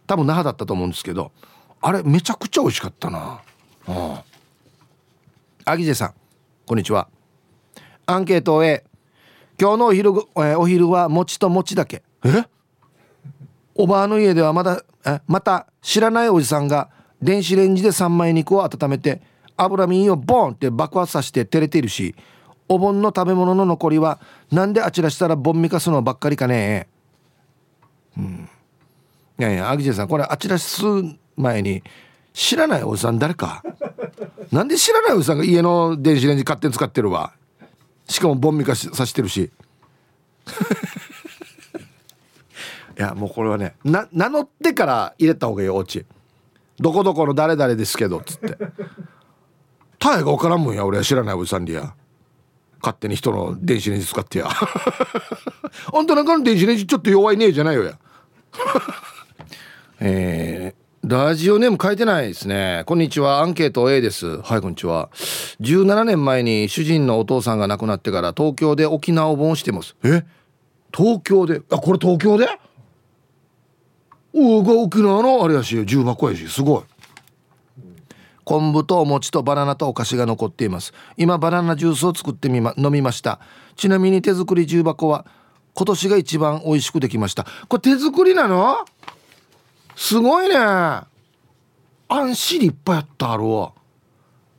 多分那覇だったと思うんですけど。あれめちゃくちゃ美味しかったな。ああギジェさんこんにちは。アンケート A 今日のお昼えお昼は餅と餅だけ。え？おばあの家ではまだえまた知らないおじさんが電子レンジで三枚肉を温めて脂身をボンって爆発させて照れているしお盆の食べ物の残りはなんであちらしたらボンミカすのばっかりかね。うん。いやいやアギジェさんこれあちらす前に知らないおじさん誰か？なんで知らないおじさんが家の電子レンジ勝手に使ってるわ？しかもボンミカさしてるし。いやもうこれはねな名乗ってから入れた方がいいお家。どこどこの誰々ですけどっつってタイが分からんもんや俺は知らないおじさんにや勝手に人の電子レンジ使ってや あんたなんかの電子レンジちょっと弱いねえじゃないよや えー、ラジオネーム書いてないですね。こんにちは。アンケート A です。はい、こんにちは。17年前に主人のお父さんが亡くなってから東京で沖縄お盆してます。え？東京で？あ、これ東京で？おが沖縄のあれやし、重箱やし、すごい。昆布とお餅とバナナとお菓子が残っています。今バナナジュースを作ってみま、飲みました。ちなみに手作り重箱は今年が一番美味しくできました。これ手作りなの？すごいね。あんしりいっぱいあったあるわ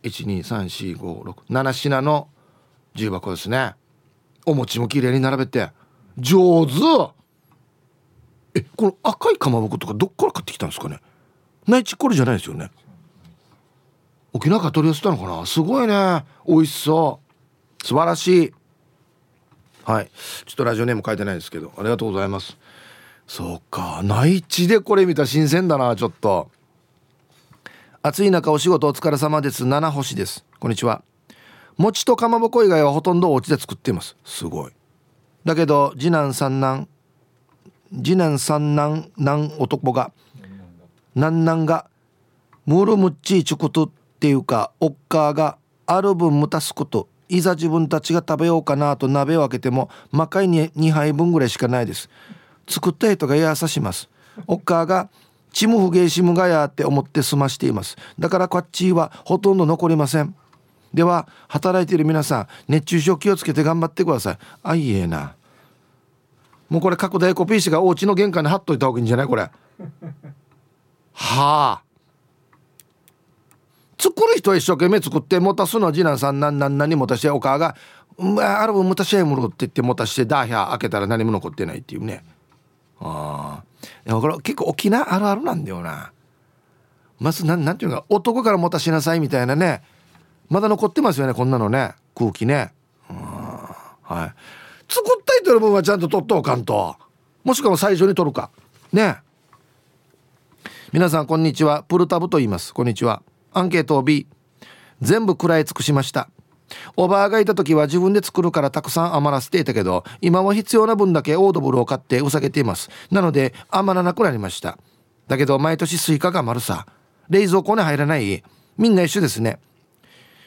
1234567品の重箱ですね。お餅もきれいに並べて。上手。えこの赤いかまぼことかどっから買ってきたんですかね？内地これじゃないですよね。沖縄から取り寄せたのかな？すごいね。美味しそう。素晴らしい。はい。ちょっとラジオネーム書いてないですけどありがとうございます。そうか。内地でこれ見たら新鮮だなちょっと。暑い中お仕事お疲れ様です。七星です。こんにちは。餅とかまぼこ以外はほとんどお家で作っています。すごい。だけど次男三男次男三男男男がなんなんがムルムッチーチュクトっていうかおっかがある分むたすこといざ自分たちが食べようかなと鍋を開けても魔界に2杯分ぐらいしかないです。作った人がやさします。おっかがチムフゲーシムガヤって思って済ましています。だからこっちはほとんど残りません。では働いている皆さん熱中症気をつけて頑張ってください。あいえな。もうこれ各大コピー紙がお家の玄関に貼っといた方がいいんじゃない？これ。はあ。作る人は一生懸命作って持たすの次男さん何何何持たしてお母が「まある分持たしてもろ」って言って持たしてダーヒャー開けたら何も残ってないっていうね。ああでもこれ結構沖縄あるあるなんだよな。まず何ていうのか男から持たしなさいみたいなね。まだ残ってますよねこんなのね。空気ね。はい。作った人の分はちゃんと取っとおかんと。もしくは最初に取るか。ね。皆さんこんにちは。プルタブと言います。こんにちは。アンケートを B 全部食らい尽くしました。おばあがいた時は自分で作るからたくさん余らせていたけど今は必要な分だけオードブルを買ってうさげています。なので余らなくなりました。だけど毎年スイカが余るさ。冷蔵庫に入らない。みんな一緒ですね。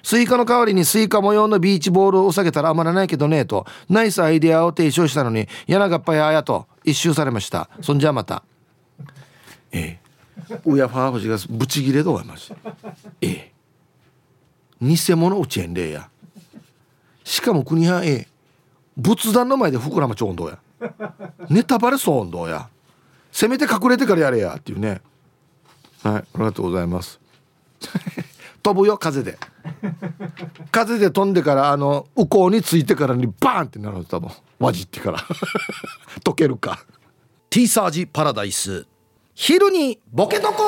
スイカの代わりにスイカ模様のビーチボールを下げたら余らないけどねとナイスアイデアを提唱したのに柳がっぱやあやと一周されました。そんじゃまた。ええ。親ファーフジがブチギレと思いますええ偽物うちへんれやしかも国はええ仏壇の前で膨らまちょんどうやネタバレそうどうやせめて隠れてからやれやっていうねはいありがとうございます飛ぶよ風で風で飛んでからあの右向についてからにバーンってなる多分わじってから溶けるか T サージパラダイス昼にボケとこ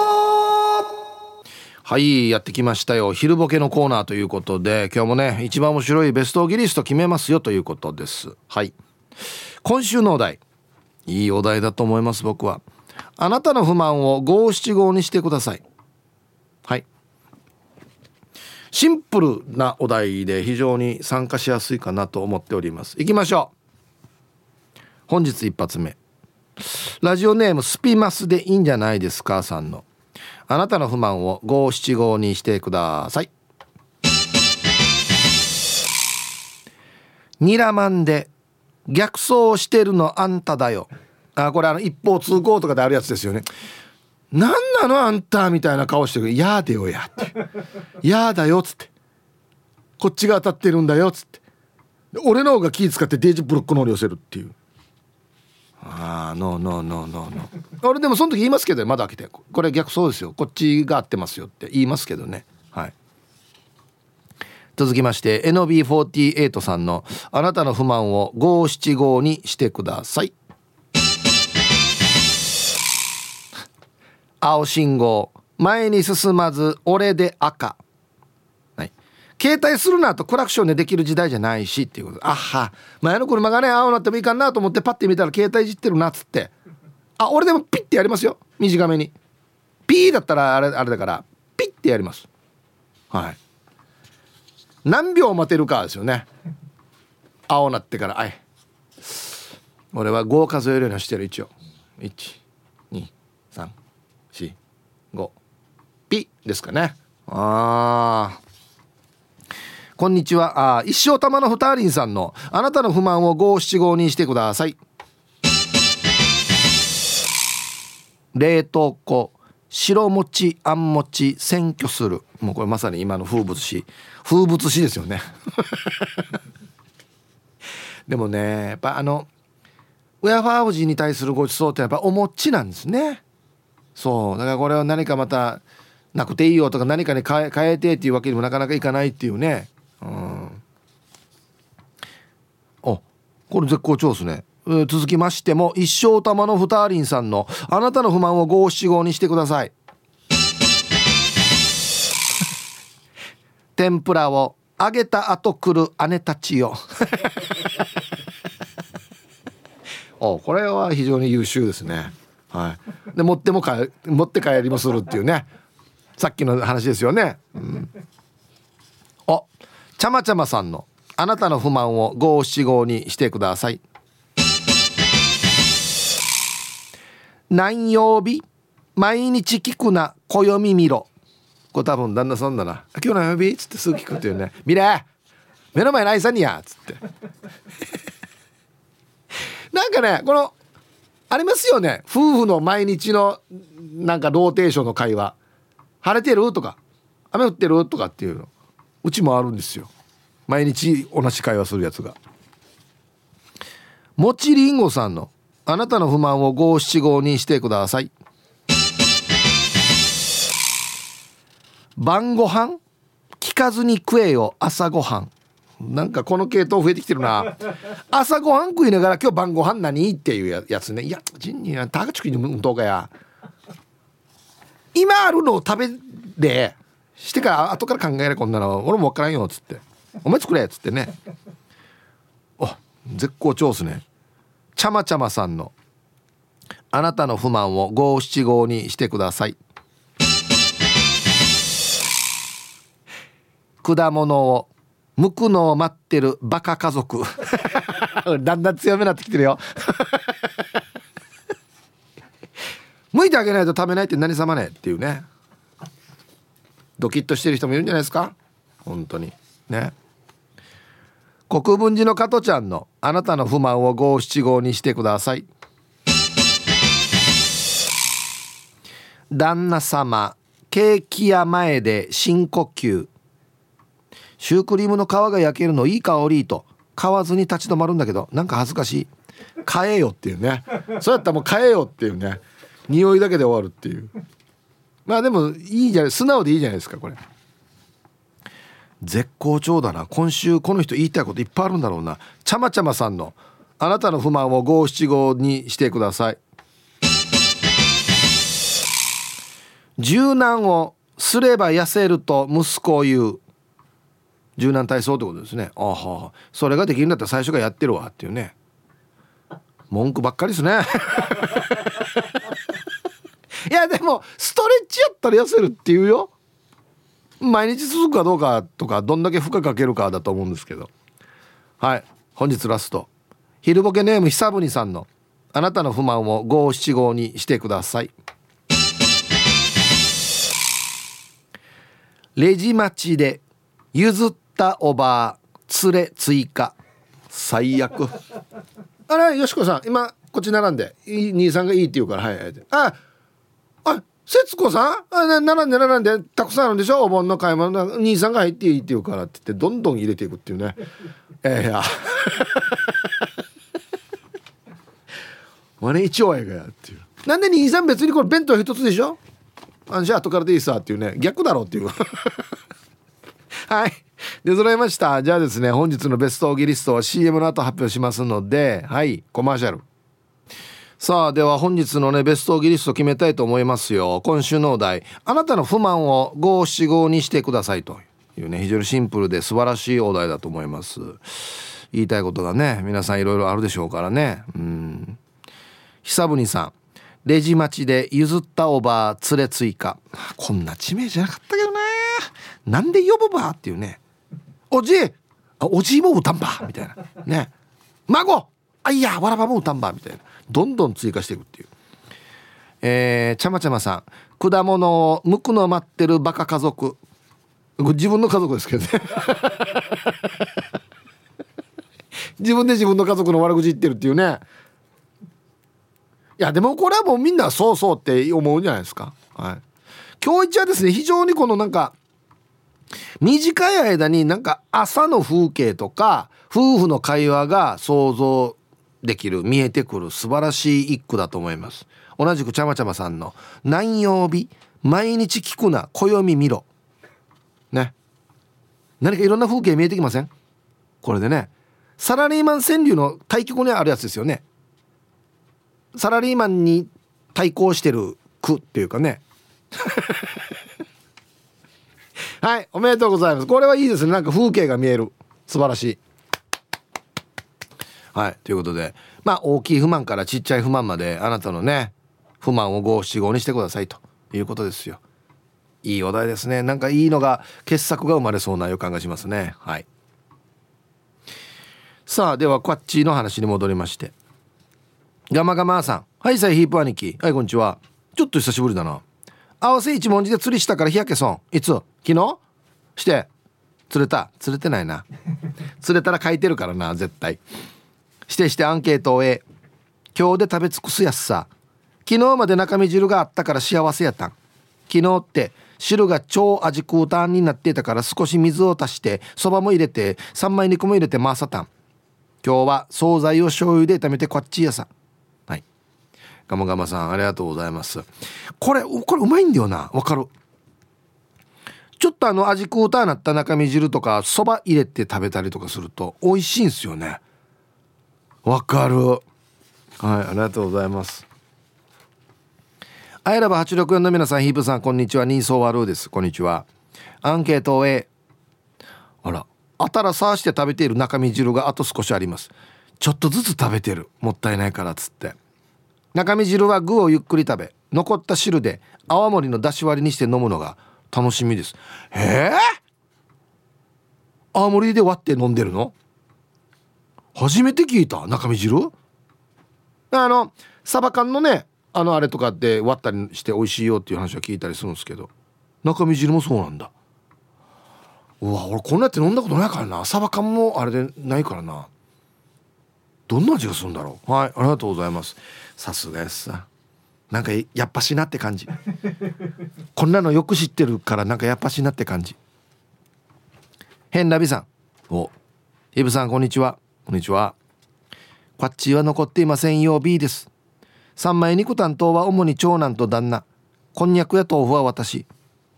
はいやってきましたよ。昼ボケのコーナーということで今日もね一番面白いベストギリスト決めますよということです。はい。今週のお題。いいお題だと思います僕は。あなたの不満を五七五にしてください。はい。シンプルなお題で非常に参加しやすいかなと思っております。いきましょう。本日一発目。ラジオネームスピマスでいいんじゃないですかさんの。あなたの不満を五七五にしてください。ニラマンで逆走してるのあんただよ。あこれあの一方通行とかであるやつですよね。何なのあんたみたいな顔してる「やでよや」って「やだよ」っつって「こっちが当たってるんだよ」っつって。俺の方が気使ってデージブロックのり寄せるっていう。ああノーノーノーノーノー俺でもその時言いますけどまだ開けて。これ逆そうですよ。こっちが合ってますよって。言いますけどね。はい。続きまして NB48 さんの「あなたの不満を五七五にしてください」青信号。前に進まず俺で赤。携帯するなとクラクションでできる時代じゃないしっていうこと。あは。前の車がね青になってもいいかなと思ってパッて見たら携帯いじってるなっつって。あ俺でもピッてやりますよ。短めに。ピーだったらあれあれだから。ピッてやります。はい。何秒待てるかですよね。青なってから。あい。俺は5数えるようにしてる一応。123 4 5ピですかね。ああこんにちは。あ一生玉のふたりんさんのあなたの不満を五七五にしてください。冷凍庫白餅あん餅選挙する。もうこれまさに今の風物詩。風物詩ですよね。でもねやっぱあの親ファーフジに対するごちそうってやっぱお餅なんですね。そう。だからこれは何かまたなくていいよとか何かに変え変えてっていうわけにもなかなかいかないっていうね。うん。あこれ絶好調ですね、続きましても一生玉のふたりんさんのあなたの不満を五七五にしてください。天ぷらを揚げた後来る姉たちよ。おこれは非常に優秀ですね。はい。で持ってもか持って帰りもするっていうね。さっきの話ですよね、うん、おちゃまちゃまさんのあなたの不満を五七五にしてください。何曜日？毎日聞くな暦見ろ。これ多分旦那さんだな「今日何曜日?」っつってすぐ聞くっていうね「見れ！目の前の愛さんにや」っつって。なんかねこのありますよね。夫婦の毎日のなんかローテーションの会話「晴れてる?」とか「雨降ってる?」とかっていうの。うちもあるんですよ。毎日同じ会話するやつが。もちりんごさんの「あなたの不満を五七五にしてください」晩ご飯聞かずに食えよ朝ごはんなんかこの系統増えてきてるな。朝ごはん食いながら今日晩ご飯何っていうやつね。いやジンニータガチクに運動かや。今あるのを食べでしてから後から考えるこんなの。俺も分からんよっつって。お前作れっつってね。あ絶好調っすね。ちゃまちゃまさんの。あなたの不満を五七五にしてください。果物を剥くのを待ってるバカ家族。だんだん強めになってきてるよ。剥いてあげないと食べないって何様ねっていうね。ドキッとしてる人もいるんじゃないですか？本当に。ね。国分寺の加トちゃんのあなたの不満を五七五にしてください。旦那様ケーキ屋前で深呼吸。シュークリームの皮が焼けるのいい香りと買わずに立ち止まるんだけどなんか恥ずかしい。買えよっていうね。そうやったらもう買えよっていうね。匂いだけで終わるっていう。まあでもいいじゃない素直でいいじゃないですかこれ。絶好調だな。今週この人言いたいこといっぱいあるんだろうな。ちゃまちゃまさんのあなたの不満を五七五にしてください。柔軟をすれば痩せると息子を言う。柔軟体操ってことですね。あは。それができるんだったら最初からやってるわ。っていうね。文句ばっかりですね。いやでもストレッチやったら痩せるっていうよ。毎日続くかどうかとかどんだけ負荷かけるかだと思うんですけど。はい。本日ラスト。昼ボケネーム久文さんのあなたの不満を五七五にしてください。レジ待ちで譲ったおばあ連れ追加。最悪。あれよしこさん今こっち並んで。兄さんがいいって言うからはいはい。ああ節子さん？あ並んで並んでたくさんあるんでしょ？お盆の買い物。兄さんが入っていいって言うからって言ってどんどん入れていくっていうね。ええ ー、や一応やがやっていう。なんで兄さん別にこれ弁当一つでしょ？あじゃあ後からでいいさっていうね。逆だろうっていう。はい。で揃いました。じゃあですね本日のベストオーギリストは CM の後発表しますのではい。コマーシャル。さあでは本日のねベストギリスト決めたいと思いますよ。今週のお題。あなたの不満を五七五にしてくださいというね非常にシンプルで素晴らしいお題だと思います。言いたいことがね皆さんいろいろあるでしょうからね。うん。久文さん。レジ待ちで譲ったおば連れ追加。こんな地名じゃなかったけどねなんで呼ぶばっていうね。おじい。おじいも歌んば。みたいな。ね。孫。あいやわらばも歌んば。みたいな。どんどん追加していくっていう。えー、ちゃまちゃまさん。果物を剥くの待ってるバカ家族。自分の家族ですけどね。自分で自分の家族の悪口言ってるっていうね。いやでもこれはもうみんなそうそうって思うんじゃないですか。はい。今日一はですね非常にこのなんか短い間になんか朝の風景とか夫婦の会話が想像できる見えてくる素晴らしい一句だと思います。同じくちゃまちゃまさんの「何曜日毎日聞くな暦見ろ」ね。何かいろんな風景見えてきません？これでね。サラリーマン川柳の対局にあるやつですよね。サラリーマンに対抗してる句っていうかね。はいおめでとうございます。これはいいですね。なんか風景が見える。素晴らしい。はい。ということでまあ大きい不満からちっちゃい不満まであなたのね不満を五七五にしてくださいと。いうことですよ。いいお題ですね。なんかいいのが傑作が生まれそうな予感がしますね。はい。さあではこっちの話に戻りまして。ガマガマさん。はいさいヒープ兄貴。はいこんにちは。ちょっと久しぶりだな。合わせ一文字で釣りしたから日焼け損。いつ？昨日？して。釣れた。釣れてないな。釣れたら書いてるからな絶対。してしてアンケートを終え今日で食べ尽くすやつさ。昨日まで中身汁があったから幸せやったん。昨日って汁が超味クータンになっていたから少し水を足してそばも入れて三枚肉も入れて回さたん。今日は惣菜を醤油で炒めてこっちやさ。はい。ガマガマさんありがとうございます。これこれうまいんだよな。わかる。ちょっとあの味クーターなった中身汁とかそば入れて食べたりとかすると美味しいんですよね。わかる。はいありがとうございます。アイラブ864の皆さんヒープさんこんにちは。ニーソーワルーです。こんにちは。アンケートへ。あらあたらさして食べている中身汁があと少しあります。ちょっとずつ食べてる。もったいないからっつって。中身汁は具をゆっくり食べ残った汁で泡盛の出し割りにして飲むのが楽しみです。へえ泡盛で割って飲んでるの？初めて聞いた中身汁？あのサバ缶のねあのあれとかで割ったりして美味しいよっていう話は聞いたりするんですけど中身汁もそうなんだ。うわ俺こんなやって飲んだことないからな。サバ缶もあれでないからな。どんな味がするんだろう。はいありがとうございます。さすがやさ なんかやっぱしなって感じ。こんなのよく知ってるからなんかやっぱしなって感じ。変なびさん。お。イブさんこんにちはこんにちは。こっちは残っていませんよ B です。三枚肉担当は主に長男と旦那。こんにゃくや豆腐は私。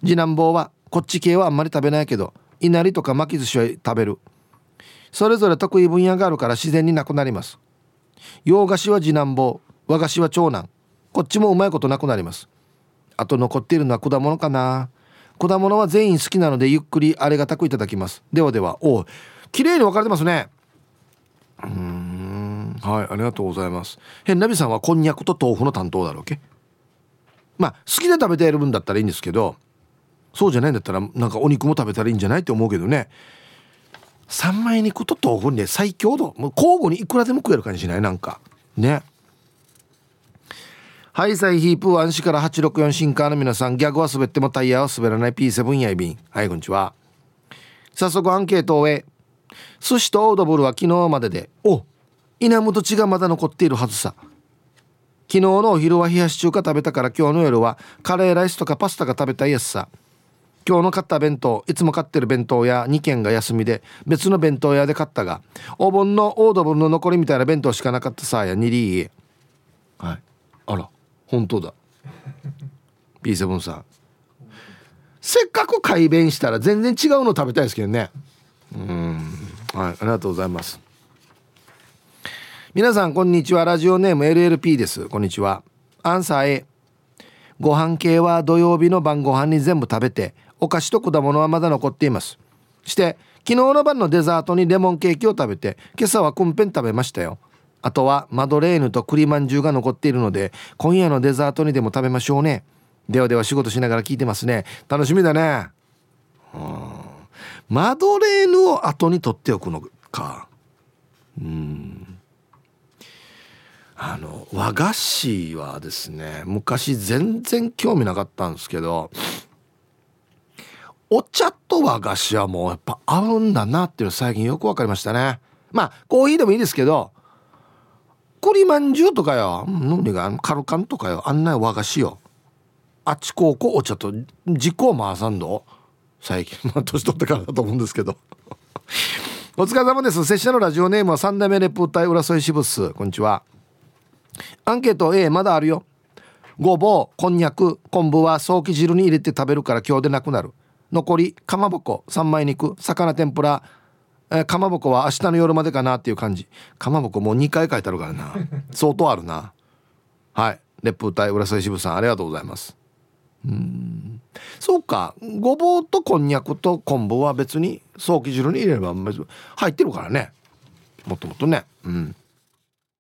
次男坊はこっち系はあんまり食べないけどいなりとか巻き寿司は食べる。それぞれ得意分野があるから自然になくなります。洋菓子は次男坊。和菓子は長男。こっちもうまいことなくなります。あと残っているのは果物かな。果物は全員好きなのでゆっくりありがたくいただきます。ではでは。お綺麗に分かれてますね。うん。はいありがとうございます。変なびさんはこんにゃくと豆腐の担当だろうけ？まあ好きで食べている分だったらいいんですけどそうじゃないんだったらなんかお肉も食べたらいいんじゃないって思うけどね。三枚肉と豆腐ね最強度。もう交互にいくらでも食える感じしない？なんか。ね。ハイサイヒープワンシから864シンカーの皆さん。ギャグは滑ってもタイヤは滑らない。P7 やいびん。はいこんにちは。早速アンケートを終え寿司とオードブルは昨日までで。お稲本血がまだ残っているはずさ。昨日のお昼は冷やし中華食べたから今日の夜はカレーライスとかパスタが食べたいやつさ。今日の買った弁当いつも買ってる弁当屋2軒が休みで別の弁当屋で買ったがお盆のオードブルの残りみたいな弁当しかなかったさや2リーはい。あら本当だ。P7 さん。せっかく改弁したら全然違うの食べたいですけどね。うんはいありがとうございます。皆さんこんにちは。ラジオネーム LLP です。こんにちは。アンサー A ご飯系は土曜日の晩ご飯に全部食べてお菓子と果物はまだ残っています。して昨日の晩のデザートにレモンケーキを食べて今朝はコンペン食べましたよ。あとはマドレーヌと栗まんじゅうが残っているので今夜のデザートにでも食べましょうね。ではでは仕事しながら聞いてますね。楽しみだねうんマドレーヌを後に取っておくのか。うん。あの和菓子はですね昔全然興味なかったんですけどお茶と和菓子はもうやっぱ合うんだなっていうの最近よく分かりましたね。まあコーヒーでもいいですけど栗まんじゅうとかよ何がカルカンとかよあんな和菓子よ。あっちこうこうお茶と軸を回さんの最近まあ年取ってからだと思うんですけど。お疲れ様です。拙者のラジオネームは三代目レポーター浦添支部スこんにちは。アンケート A まだあるよ。ごぼうこんにゃく昆布は早期汁に入れて食べるから今日でなくなる。残りかまぼこ三枚肉魚天ぷらえー、かまぼこは明日の夜までかなっていう感じ。かまぼこもう2回書いてあるからな。相当あるな。はい。烈風隊浦添支部さんありがとうございます。うん。そうか。ごぼうとこんにゃくと昆布は別に早期汁に入れれば入ってるからね。もともとね。うん。